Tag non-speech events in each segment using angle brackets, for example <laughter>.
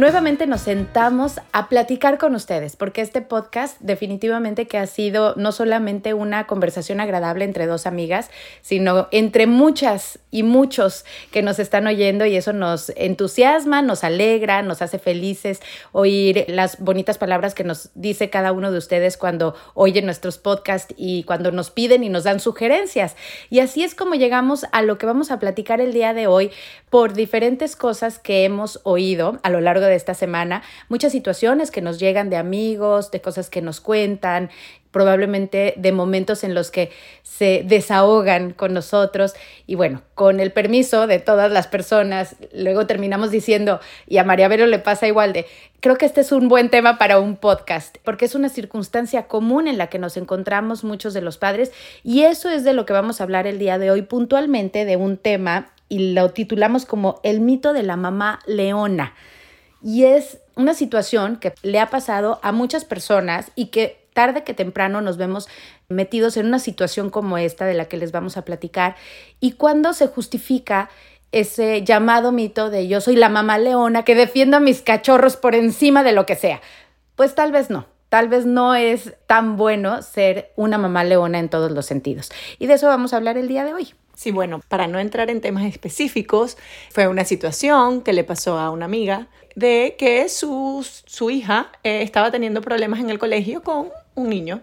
Nuevamente nos sentamos a platicar con ustedes, porque este podcast definitivamente que ha sido no solamente una conversación agradable entre dos amigas, sino entre muchas y muchos que nos están oyendo y eso nos entusiasma, nos alegra, nos hace felices oír las bonitas palabras que nos dice cada uno de ustedes cuando oyen nuestros podcasts y cuando nos piden y nos dan sugerencias. Y así es como llegamos a lo que vamos a platicar el día de hoy por diferentes cosas que hemos oído a lo largo de esta semana, muchas situaciones que nos llegan de amigos, de cosas que nos cuentan, probablemente de momentos en los que se desahogan con nosotros y bueno, con el permiso de todas las personas, luego terminamos diciendo, y a María Vero le pasa igual de, creo que este es un buen tema para un podcast, porque es una circunstancia común en la que nos encontramos muchos de los padres y eso es de lo que vamos a hablar el día de hoy puntualmente de un tema y lo titulamos como el mito de la mamá leona. Y es una situación que le ha pasado a muchas personas y que tarde que temprano nos vemos metidos en una situación como esta de la que les vamos a platicar. Y cuando se justifica ese llamado mito de yo soy la mamá leona que defiendo a mis cachorros por encima de lo que sea. Pues tal vez no. Tal vez no es tan bueno ser una mamá leona en todos los sentidos. Y de eso vamos a hablar el día de hoy. Sí, bueno, para no entrar en temas específicos, fue una situación que le pasó a una amiga de que su, su hija eh, estaba teniendo problemas en el colegio con un niño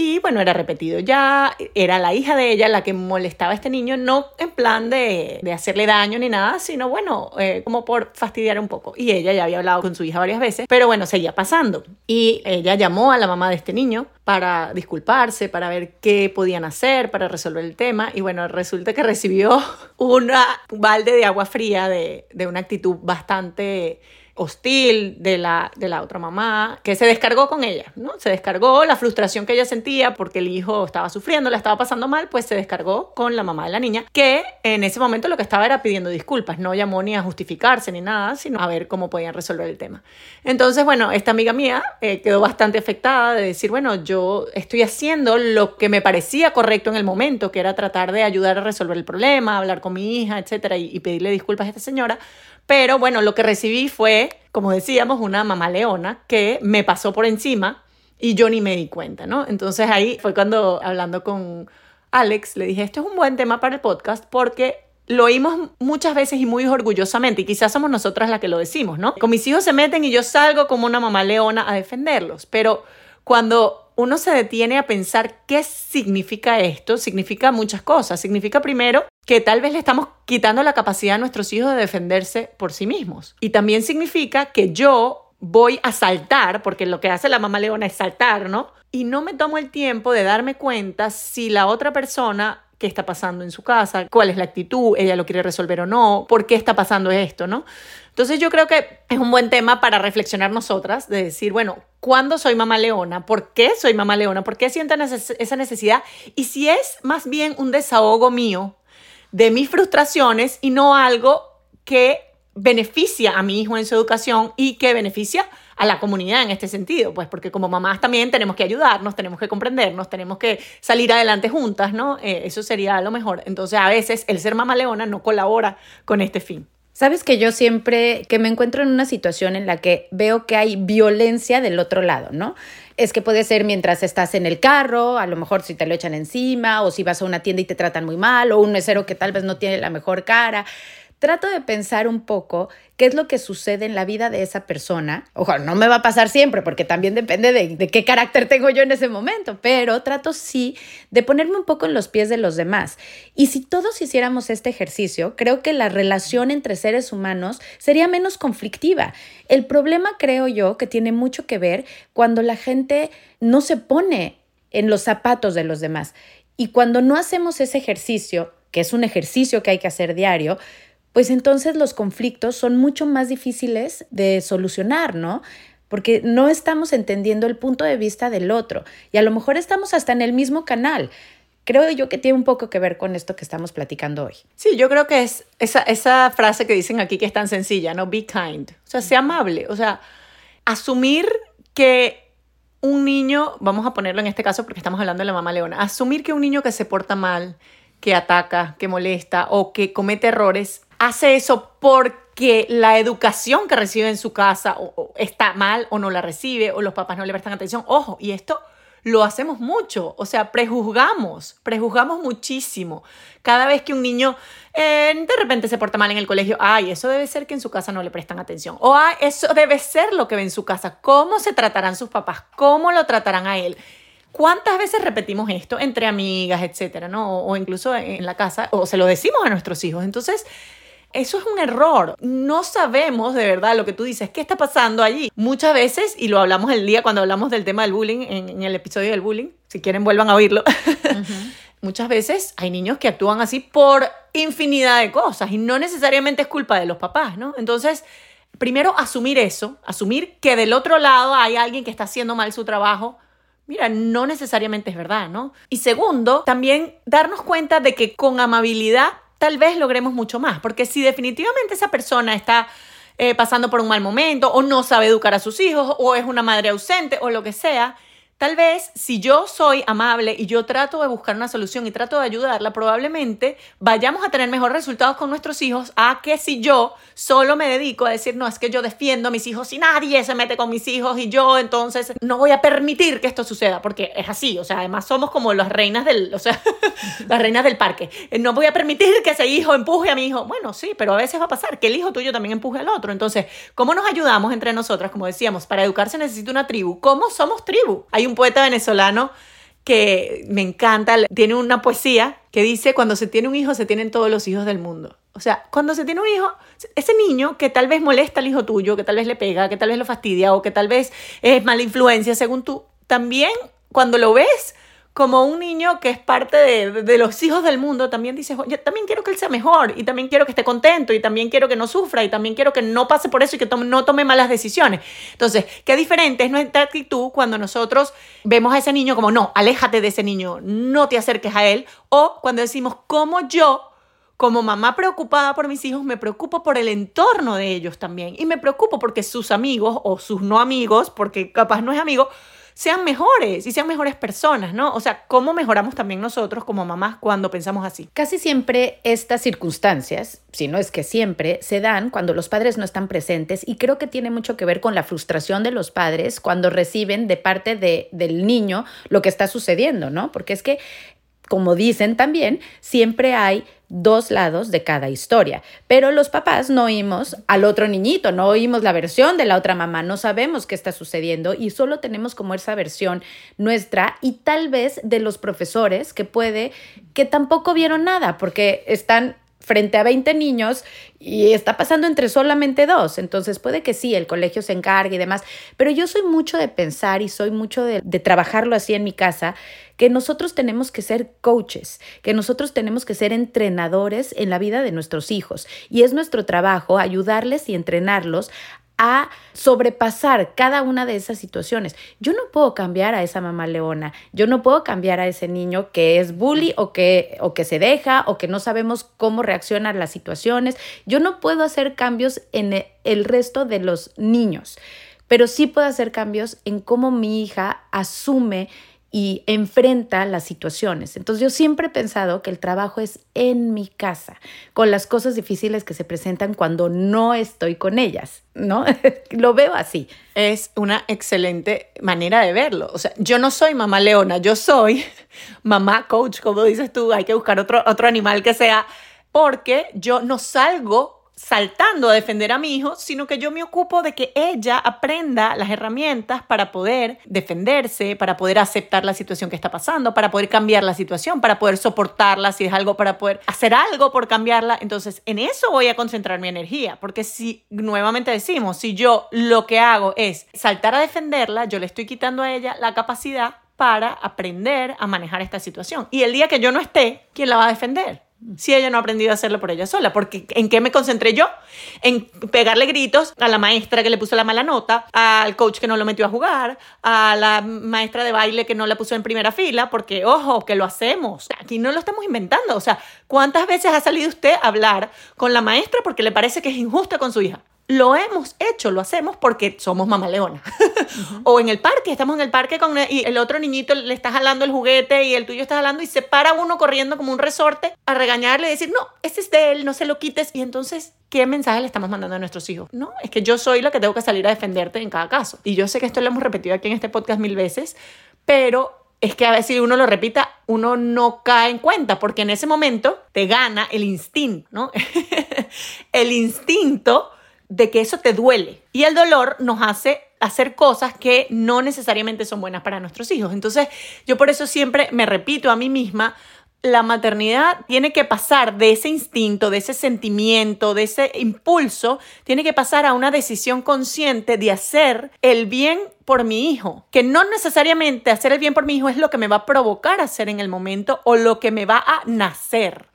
y bueno, era repetido. Ya era la hija de ella la que molestaba a este niño, no en plan de, de hacerle daño ni nada, sino bueno, eh, como por fastidiar un poco. Y ella ya había hablado con su hija varias veces, pero bueno, seguía pasando. Y ella llamó a la mamá de este niño para disculparse, para ver qué podían hacer, para resolver el tema. Y bueno, resulta que recibió <laughs> una, un balde de agua fría de, de una actitud bastante hostil de la, de la otra mamá, que se descargó con ella, ¿no? Se descargó la frustración que ella sentía porque el hijo estaba sufriendo, la estaba pasando mal, pues se descargó con la mamá de la niña, que en ese momento lo que estaba era pidiendo disculpas, no llamó ni a justificarse ni nada, sino a ver cómo podían resolver el tema. Entonces, bueno, esta amiga mía eh, quedó bastante afectada de decir, bueno, yo estoy haciendo lo que me parecía correcto en el momento, que era tratar de ayudar a resolver el problema, hablar con mi hija, etcétera, y, y pedirle disculpas a esta señora, pero bueno, lo que recibí fue, como decíamos, una mamá leona que me pasó por encima y yo ni me di cuenta, ¿no? Entonces ahí fue cuando, hablando con Alex, le dije, esto es un buen tema para el podcast porque lo oímos muchas veces y muy orgullosamente, y quizás somos nosotras las que lo decimos, ¿no? Con mis hijos se meten y yo salgo como una mamá leona a defenderlos, pero cuando uno se detiene a pensar qué significa esto, significa muchas cosas. Significa primero que tal vez le estamos quitando la capacidad a nuestros hijos de defenderse por sí mismos. Y también significa que yo voy a saltar, porque lo que hace la mamá leona es saltar, ¿no? Y no me tomo el tiempo de darme cuenta si la otra persona qué está pasando en su casa, cuál es la actitud, ella lo quiere resolver o no, por qué está pasando esto, ¿no? Entonces yo creo que es un buen tema para reflexionar nosotras, de decir, bueno, ¿cuándo soy mamá leona? ¿Por qué soy mamá leona? ¿Por qué siento esa necesidad? Y si es más bien un desahogo mío de mis frustraciones y no algo que beneficia a mi hijo en su educación y que beneficia a la comunidad en este sentido, pues porque como mamás también tenemos que ayudarnos, tenemos que comprendernos, tenemos que salir adelante juntas, ¿no? Eh, eso sería lo mejor. Entonces a veces el ser mamá leona no colabora con este fin. Sabes que yo siempre que me encuentro en una situación en la que veo que hay violencia del otro lado, ¿no? Es que puede ser mientras estás en el carro, a lo mejor si te lo echan encima, o si vas a una tienda y te tratan muy mal, o un mesero que tal vez no tiene la mejor cara trato de pensar un poco qué es lo que sucede en la vida de esa persona. Ojo, no me va a pasar siempre porque también depende de, qué carácter tengo yo en ese momento, pero trato sí de ponerme un poco en los pies de los demás. Y si todos hiciéramos este ejercicio, creo que la relación entre seres humanos sería menos conflictiva. El problema creo yo que tiene mucho que ver cuando la gente no se pone en los zapatos de los demás. Y cuando no hacemos ese ejercicio, que es un ejercicio que hay que hacer diario, pues entonces los conflictos son mucho más difíciles de solucionar, ¿no? Porque no estamos entendiendo el punto de vista del otro y a lo mejor estamos hasta en el mismo canal. Creo yo que tiene un poco que ver con esto que estamos platicando hoy. Sí, yo creo que es esa, esa frase que dicen aquí que es tan sencilla, ¿no? Be kind. O sea, sea amable. O sea, asumir que un niño, vamos a ponerlo en este caso porque estamos hablando de la mamá leona, asumir que un niño que se porta mal, que ataca, que molesta o que comete errores, hace eso porque la educación que recibe en su casa está mal o no la recibe o los papás no le prestan atención. Ojo, y esto lo hacemos mucho, o sea, prejuzgamos, prejuzgamos muchísimo. Cada vez que un niño eh, de repente se porta mal en el colegio, ay, eso debe ser que en su casa no le prestan atención, o ay, eso debe ser lo que ve en su casa, cómo se tratarán sus papás, cómo lo tratarán a él. ¿Cuántas veces repetimos esto entre amigas, etcétera, ¿no? O, o incluso en la casa, o se lo decimos a nuestros hijos. Entonces, eso es un error. No sabemos de verdad lo que tú dices. ¿Qué está pasando allí? Muchas veces, y lo hablamos el día cuando hablamos del tema del bullying, en, el episodio del bullying, si quieren vuelvan a oírlo. <laughs> Muchas veces hay niños que actúan así por infinidad de cosas y no necesariamente es culpa de los papás, ¿no? Entonces, primero asumir eso, asumir que del otro lado hay alguien que está haciendo mal su trabajo. Mira, no necesariamente es verdad, ¿no? Y segundo, también darnos cuenta de que con amabilidad tal vez logremos mucho más, porque si definitivamente esa persona está eh, pasando por un mal momento o no sabe educar a sus hijos o es una madre ausente o lo que sea, Tal vez si yo soy amable y yo trato de buscar una solución y trato de ayudarla, probablemente vayamos a tener mejores resultados con nuestros hijos a que si yo solo me dedico a decir, no, es que yo defiendo a mis hijos y nadie se mete con mis hijos y yo entonces no voy a permitir que esto suceda, porque es así, o sea, además somos como las reinas del, o sea, <laughs> las reinas del parque. No voy a permitir que ese hijo empuje a mi hijo. Bueno, sí, pero a veces va a pasar que el hijo tuyo también empuje al otro. Entonces, ¿cómo nos ayudamos entre nosotras? Como decíamos, para educarse necesita una tribu. ¿Cómo somos tribu? Hay poeta venezolano que me encanta, tiene una poesía que dice, cuando se tiene un hijo, se tienen todos los hijos del mundo. O sea, cuando se tiene un hijo, ese niño que tal vez molesta al hijo tuyo, que tal vez le pega, que tal vez lo fastidia o que tal vez es mala influencia según tú, también cuando lo ves, como un niño que es parte de, los hijos del mundo, también dices, yo también quiero que él sea mejor, y también quiero que esté contento, y también quiero que no sufra, y también quiero que no pase por eso y que no tome malas decisiones. Entonces, qué diferente es nuestra actitud cuando nosotros vemos a ese niño como, no, aléjate de ese niño, no te acerques a él, o cuando decimos, como yo como mamá preocupada por mis hijos, me preocupo por el entorno de ellos también. Y me preocupo porque sus amigos o sus no amigos, porque capaz no es amigo, sean mejores y sean mejores personas, ¿no? O sea, ¿cómo mejoramos también nosotros como mamás cuando pensamos así? Casi siempre estas circunstancias, si no es que siempre, se dan cuando los padres no están presentes y creo que tiene mucho que ver con la frustración de los padres cuando reciben de parte de, del niño lo que está sucediendo, ¿no? Porque es que como dicen también, siempre hay dos lados de cada historia. Pero los papás no oímos al otro niñito, no oímos la versión de la otra mamá, no sabemos qué está sucediendo y solo tenemos como esa versión nuestra y tal vez de los profesores que puede que tampoco vieron nada porque están frente a 20 niños y está pasando entre solamente dos. Entonces puede que sí, el colegio se encargue y demás, pero yo soy mucho de pensar y soy mucho de, de trabajarlo así en mi casa, que nosotros tenemos que ser coaches, que nosotros tenemos que ser entrenadores en la vida de nuestros hijos y es nuestro trabajo ayudarles y entrenarlos a sobrepasar cada una de esas situaciones. Yo no puedo cambiar a esa mamá leona, yo no puedo cambiar a ese niño que es bully o que, o que se deja o que no sabemos cómo reaccionan las situaciones. Yo no puedo hacer cambios en e, el resto de los niños, pero sí puedo hacer cambios en cómo mi hija asume y enfrenta las situaciones. Entonces yo siempre he pensado que el trabajo es en mi casa, con las cosas difíciles que se presentan cuando no estoy con ellas, ¿no? <laughs> Lo veo así. Es una excelente manera de verlo. O sea, yo no soy mamá leona, yo soy <laughs> mamá coach, como dices tú, hay que buscar otro, otro animal que sea, porque yo no salgo saltando a defender a mi hijo, sino que yo me ocupo de que ella aprenda las herramientas para poder defenderse, para poder aceptar la situación que está pasando, para poder cambiar la situación, para poder soportarla si es algo, para poder hacer algo por cambiarla. Entonces, en eso voy a concentrar mi energía, porque si nuevamente decimos, si yo lo que hago es saltar a defenderla, yo le estoy quitando a ella la capacidad para aprender a manejar esta situación. Y el día que yo no esté, ¿quién la va a defender? Si ella no ha aprendido a hacerlo por ella sola. Porque ¿en qué me concentré yo? En pegarle gritos a la maestra que le puso la mala nota, al coach que no lo metió a jugar, a la maestra de baile que no la puso en primera fila, porque ojo, que lo hacemos. Aquí no lo estamos inventando. O sea, ¿cuántas veces ha salido usted a hablar con la maestra porque le parece que es injusta con su hija? Lo hemos hecho, lo hacemos porque somos mamá leona. <laughs> o en el parque, estamos en el parque con y el otro niñito le está jalando el juguete y el tuyo está jalando y se para uno corriendo como un resorte a regañarle y decir, no, ese es de él, no se lo quites. Y entonces, ¿qué mensaje le estamos mandando a nuestros hijos? No, es que yo soy la que tengo que salir a defenderte en cada caso. Y yo sé que esto lo hemos repetido aquí en este podcast mil veces, pero es que a veces si uno lo repita, uno no cae en cuenta, porque en ese momento te gana el instinto, ¿no? <laughs> el instinto de que eso te duele. Y el dolor nos hace hacer cosas que no necesariamente son buenas para nuestros hijos. Entonces, yo por eso siempre me repito a mí misma, la maternidad tiene que pasar de ese instinto, de ese sentimiento, de ese impulso, tiene que pasar a una decisión consciente de hacer el bien por mi hijo, que no necesariamente hacer el bien por mi hijo es lo que me va a provocar hacer en el momento o lo que me va a nacer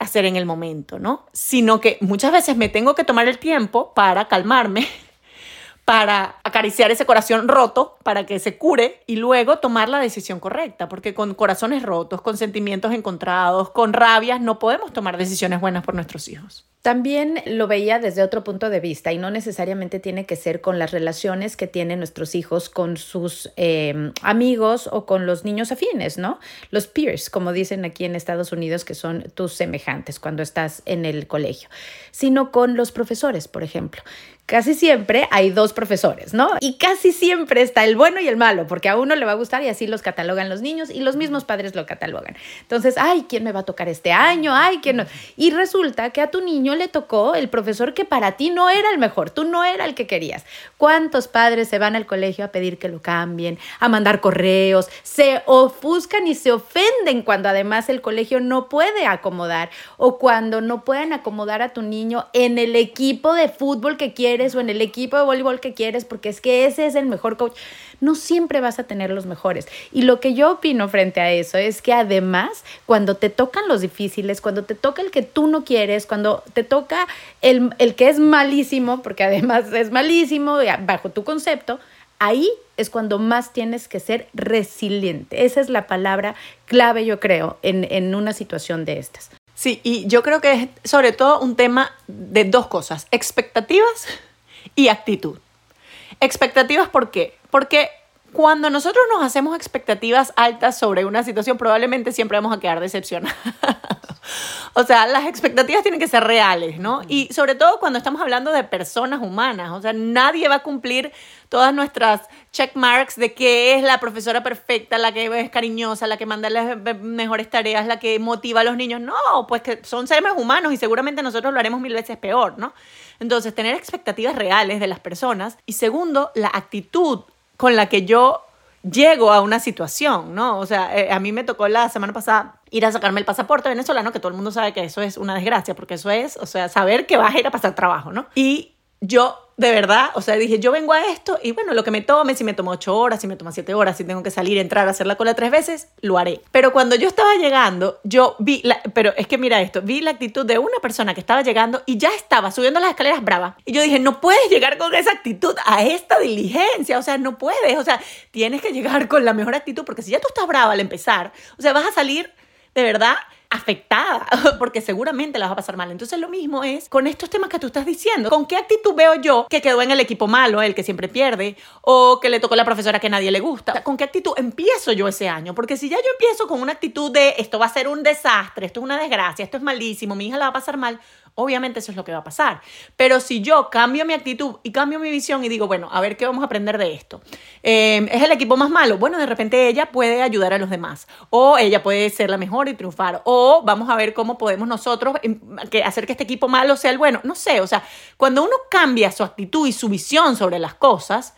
hacer en el momento, ¿no? Sino que muchas veces me tengo que tomar el tiempo para calmarme, <laughs> para acariciar ese corazón roto, para que se cure y luego tomar la decisión correcta, porque con corazones rotos, con sentimientos encontrados, con rabias, no podemos tomar decisiones buenas por nuestros hijos. También lo veía desde otro punto de vista y no necesariamente tiene que ser con las relaciones que tienen nuestros hijos con sus eh, amigos o con los niños afines, ¿no? Los peers, como dicen aquí en Estados Unidos, que son tus semejantes cuando estás en el colegio, sino con los profesores, por ejemplo. Casi siempre hay dos profesores, ¿no? Y casi siempre está el bueno y el malo, porque a uno le va a gustar y así los catalogan los niños y los mismos padres lo catalogan. Entonces, ay, ¿quién me va a tocar este año? Ay, ¿quién no? Y resulta que a tu niño le tocó el profesor que para ti no era el mejor, tú no era el que querías. ¿Cuántos padres se van al colegio a pedir que lo cambien, a mandar correos, se ofuscan y se ofenden cuando además el colegio no puede acomodar o cuando no pueden acomodar a tu niño en el equipo de fútbol que o en el equipo de voleibol que quieres porque es que ese es el mejor coach? No siempre vas a tener los mejores. Y lo que yo opino frente a eso es que además, cuando te tocan los difíciles, cuando te toca el que tú no quieres, cuando te toca el, que es malísimo, porque además es malísimo bajo tu concepto, ahí es cuando más tienes que ser resiliente. Esa es la palabra clave, yo creo, en, en, una situación de estas. Sí, y yo creo que es sobre todo un tema de dos cosas, expectativas y actitud. Expectativas, ¿por qué? Porque cuando nosotros nos hacemos expectativas altas sobre una situación, probablemente siempre vamos a quedar decepcionados. O sea, las expectativas tienen que ser reales, ¿no? Y sobre todo cuando estamos hablando de personas humanas, o sea, nadie va a cumplir todas nuestras check marks de que es la profesora perfecta, la que es cariñosa, la que manda las mejores tareas, la que motiva a los niños. No, pues que son seres humanos y seguramente nosotros lo haremos mil veces peor, ¿no? Entonces, tener expectativas reales de las personas. Y segundo, la actitud con la que yo llego a una situación, ¿no? O sea, eh, a mí me tocó la semana pasada ir a sacarme el pasaporte venezolano, que todo el mundo sabe que eso es una desgracia, porque eso es, o sea, saber que vas a ir a pasar trabajo, ¿no? Y yo de verdad, o sea, dije, yo vengo a esto y bueno, lo que me tome, si me toma ocho horas, si me toma siete horas, si tengo que salir, entrar, hacer la cola tres veces, lo haré. Pero cuando yo estaba llegando, yo vi, la, pero es que mira esto, vi la actitud de una persona que estaba llegando y ya estaba subiendo las escaleras brava. Y yo dije, no puedes llegar con esa actitud a esta diligencia, o sea, no puedes, o sea, tienes que llegar con la mejor actitud porque si ya tú estás brava al empezar, o sea, vas a salir de verdad afectada, <laughs> porque seguramente la vas a pasar mal. Entonces lo mismo es con estos temas que tú estás diciendo. ¿Con qué actitud veo yo que quedó en el equipo malo, el que siempre pierde, o que le tocó la profesora que nadie le gusta? ¿Con qué actitud empiezo yo ese año? Porque si ya yo empiezo con una actitud de esto va a ser un desastre, esto es una desgracia, esto es malísimo, mi hija la va a pasar mal, Obviamente eso es lo que va a pasar. Pero si yo cambio mi actitud y cambio mi visión y digo, bueno, a ver qué vamos a aprender de esto. Em, ¿Es el equipo más malo? Bueno, de repente ella puede ayudar a los demás. O ella puede ser la mejor y triunfar. O vamos a ver cómo podemos nosotros em, hacer que este equipo malo sea el bueno. No sé, o sea, cuando uno cambia su actitud y su visión sobre las cosas,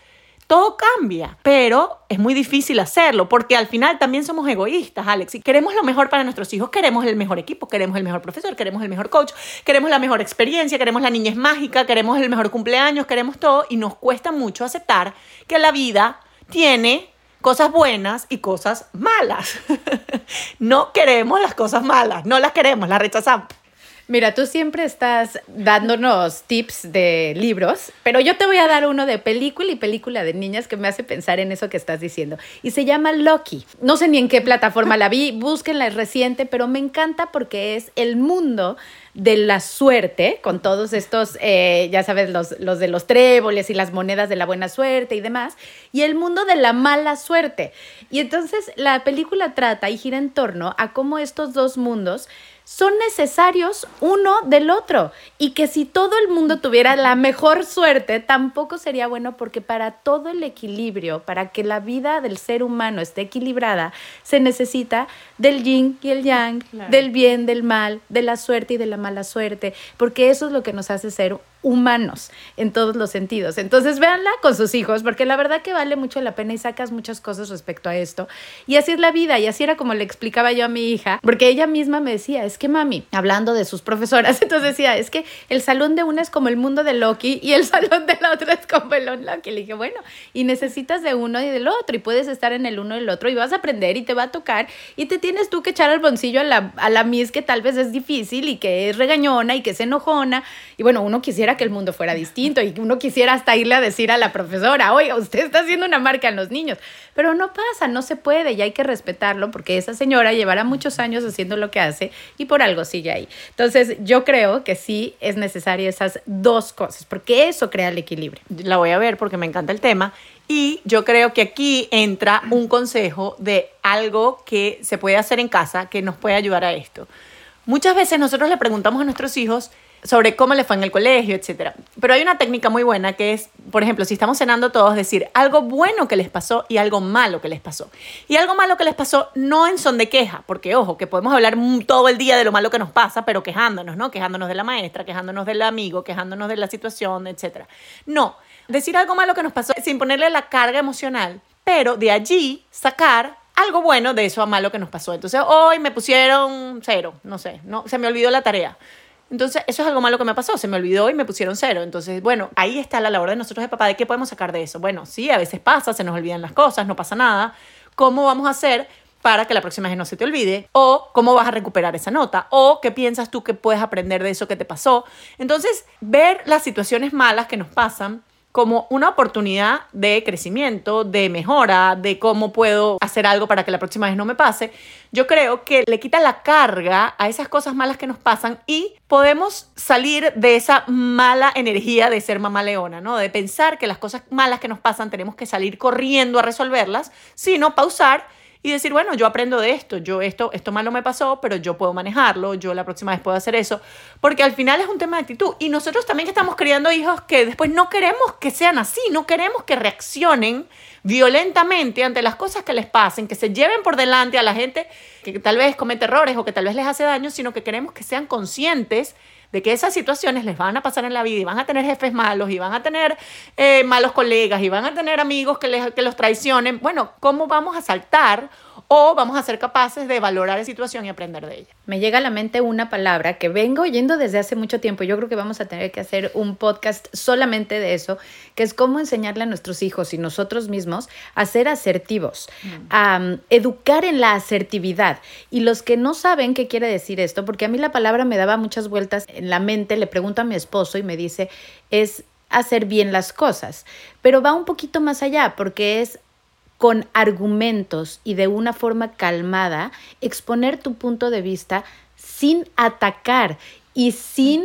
todo cambia, pero es muy difícil hacerlo porque al final también somos egoístas, Alex, y queremos lo mejor para nuestros hijos, queremos el mejor equipo, queremos el mejor profesor, queremos el mejor coach, queremos la mejor experiencia, queremos la niñez mágica, queremos el mejor cumpleaños, queremos todo y nos cuesta mucho aceptar que la vida tiene cosas buenas y cosas malas. <laughs> no queremos las cosas malas, no las queremos, las rechazamos. Mira, tú siempre estás dándonos tips de libros, pero yo te voy a dar uno de película y película de niñas que me hace pensar en eso que estás diciendo. Y se llama Loki. No sé ni en qué plataforma la vi, búsquenla, es reciente, pero me encanta porque es el mundo de la suerte, con todos estos, eh, ya sabes, los, los de los tréboles y las monedas de la buena suerte y demás, y el mundo de la mala suerte. Y entonces la película trata y gira en torno a cómo estos dos mundos son necesarios uno del otro. Y que si todo el mundo tuviera la mejor suerte, tampoco sería bueno porque para todo el equilibrio, para que la vida del ser humano esté equilibrada, se necesita del yin y el yang, del bien, del mal, de la suerte y de la mala suerte, porque eso es lo que nos hace ser humanos en todos los sentidos. Entonces, véanla con sus hijos, porque la verdad que vale mucho la pena y sacas muchas cosas respecto a esto. Y así es la vida, y así era como le explicaba yo a mi hija, porque ella misma me decía, es que mami, hablando de sus profesoras, <laughs> entonces decía, es que el salón de una es como el mundo de Loki y el <laughs> salón de la otra es como el Loki. Le dije, bueno, y necesitas de uno y del otro, y puedes estar en el uno y el otro, y vas a aprender y te va a tocar, y te tienes tú que echar al bolsillo a la, a la Miss que tal vez es difícil y que es regañona y que es enojona, y bueno, uno quisiera que el mundo fuera distinto y uno quisiera hasta irle a decir a la profesora, oiga, usted está haciendo una marca en los niños, pero no pasa, no se puede y hay que respetarlo porque esa señora llevará muchos años haciendo lo que hace y por algo sigue ahí. Entonces yo creo que sí es necesario esas dos cosas porque eso crea el equilibrio. La voy a ver porque me encanta el tema y yo creo que aquí entra un consejo de algo que se puede hacer en casa que nos puede ayudar a esto. Muchas veces nosotros le preguntamos a nuestros hijos, sobre cómo le fue en el colegio, etc. Pero hay una técnica muy buena que es, por ejemplo, si estamos cenando todos, decir algo bueno que les pasó y algo malo que les pasó. Y algo malo que les pasó no en son de queja, porque ojo, que podemos hablar todo el día de lo malo que nos pasa, pero quejándonos, ¿no? Quejándonos de la maestra, quejándonos del amigo, quejándonos de la situación, etc. No, decir algo malo que nos pasó sin ponerle la carga emocional, pero de allí sacar algo bueno de eso a malo que nos pasó. Entonces, hoy me pusieron cero, no sé, no, se me olvidó la tarea. Entonces, eso es algo malo que me pasó, se me olvidó y me pusieron cero. Entonces, bueno, ahí está la labor de nosotros de papá, de qué podemos sacar de eso. Bueno, sí, a veces pasa, se nos olvidan las cosas, no pasa nada. ¿Cómo vamos a hacer para que la próxima vez no se te olvide? ¿O cómo vas a recuperar esa nota? ¿O qué piensas tú que puedes aprender de eso que te pasó? Entonces, ver las situaciones malas que nos pasan como una oportunidad de crecimiento, de mejora, de cómo puedo hacer algo para que la próxima vez no me pase, yo creo que le quita la carga a esas cosas malas que nos pasan y podemos salir de esa mala energía de ser mamá leona, ¿no? De pensar que las cosas malas que nos pasan tenemos que salir corriendo a resolverlas, sino pausar y decir, bueno, yo aprendo de esto, yo esto, esto malo me pasó, pero yo puedo manejarlo, yo la próxima vez puedo hacer eso, porque al final es un tema de actitud. Y nosotros también estamos criando hijos que después no queremos que sean así, no queremos que reaccionen violentamente ante las cosas que les pasen, que se lleven por delante a la gente que tal vez comete errores o que tal vez les hace daño, sino que queremos que sean conscientes de que esas situaciones les van a pasar en la vida y van a tener jefes malos y van a tener eh, malos colegas y van a tener amigos que, les, que los traicionen. Bueno, ¿cómo vamos a saltar o vamos a ser capaces de valorar la situación y aprender de ella. Me llega a la mente una palabra que vengo oyendo desde hace mucho tiempo. Yo creo que vamos a tener que hacer un podcast solamente de eso, que es cómo enseñarle a nuestros hijos y nosotros mismos a ser asertivos, mm. a um, educar en la asertividad. Y los que no saben qué quiere decir esto, porque a mí la palabra me daba muchas vueltas en la mente, le pregunto a mi esposo y me dice, es hacer bien las cosas, pero va un poquito más allá porque es con argumentos y de una forma calmada, exponer tu punto de vista sin atacar y sin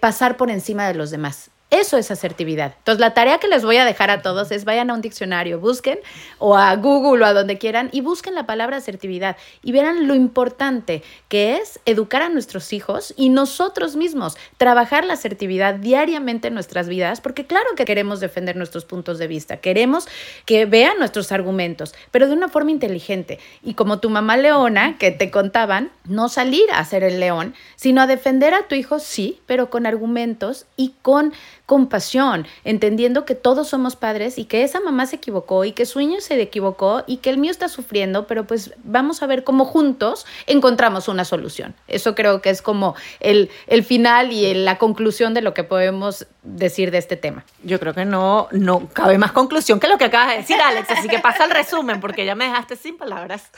pasar por encima de los demás. Eso es asertividad. Entonces, la tarea que les voy a dejar a todos es vayan a un diccionario, busquen o a Google o a donde quieran y busquen la palabra asertividad y verán lo importante que es educar a nuestros hijos y nosotros mismos trabajar la asertividad diariamente en nuestras vidas, porque claro que queremos defender nuestros puntos de vista, queremos que vean nuestros argumentos, pero de una forma inteligente. Y como tu mamá leona, que te contaban, no salir a ser el león, sino a defender a tu hijo, sí, pero con argumentos y con compasión, entendiendo que todos somos padres y que esa mamá se equivocó y que su niño se equivocó y que el mío está sufriendo, pero pues vamos a ver cómo juntos encontramos una solución. Eso creo que es como el, el final y la conclusión de lo que podemos decir de este tema? Yo creo que no, no cabe más conclusión que lo que acabas de decir, Alex. Así que pasa el resumen, porque ya me dejaste sin palabras.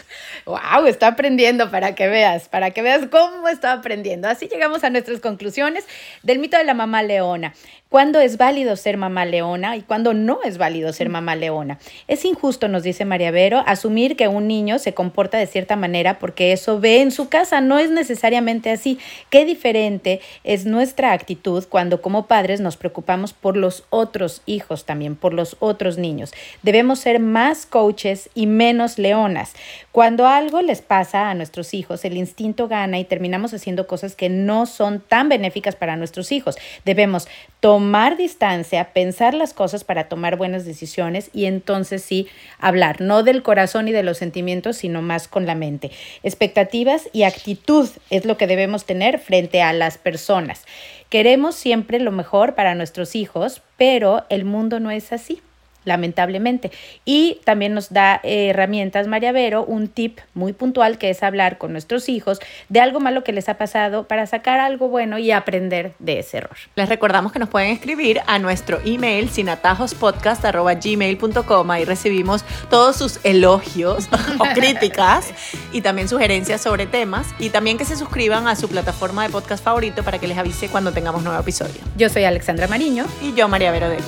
¡Wow! Está aprendiendo para que veas, para que veas cómo está aprendiendo. Así llegamos a nuestras conclusiones del mito de la mamá leona cuándo es válido ser mamá leona y cuándo no es válido ser mamá leona. Es injusto, nos dice María Vero, asumir que un niño se comporta de cierta manera porque eso ve en su casa. No es necesariamente así. Qué diferente es nuestra actitud cuando como padres nos preocupamos por los otros hijos también, por los otros niños. Debemos ser más coaches y menos leonas. Cuando algo les pasa a nuestros hijos, el instinto gana y terminamos haciendo cosas que no son tan benéficas para nuestros hijos. Debemos tomar distancia, pensar las cosas para tomar buenas decisiones y entonces sí hablar, no del corazón y de los sentimientos, sino más con la mente. Expectativas y actitud es lo que debemos tener frente a las personas. Queremos siempre lo mejor para nuestros hijos, pero el mundo no es así lamentablemente. Y también nos da eh, herramientas María Vero, un tip muy puntual que es hablar con nuestros hijos de algo malo que les ha pasado para sacar algo bueno y aprender de ese error. Les recordamos que nos pueden escribir a nuestro email sinatajospodcast.gmail.com y recibimos todos sus elogios <laughs> o críticas y también sugerencias sobre temas y también que se suscriban a su plataforma de podcast favorito para que les avise cuando tengamos nuevo episodio. Yo soy Alexandra Mariño y yo María Vero de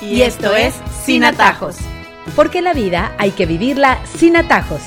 Y, esto, es Sin Atajos. Porque la vida hay que vivirla sin atajos.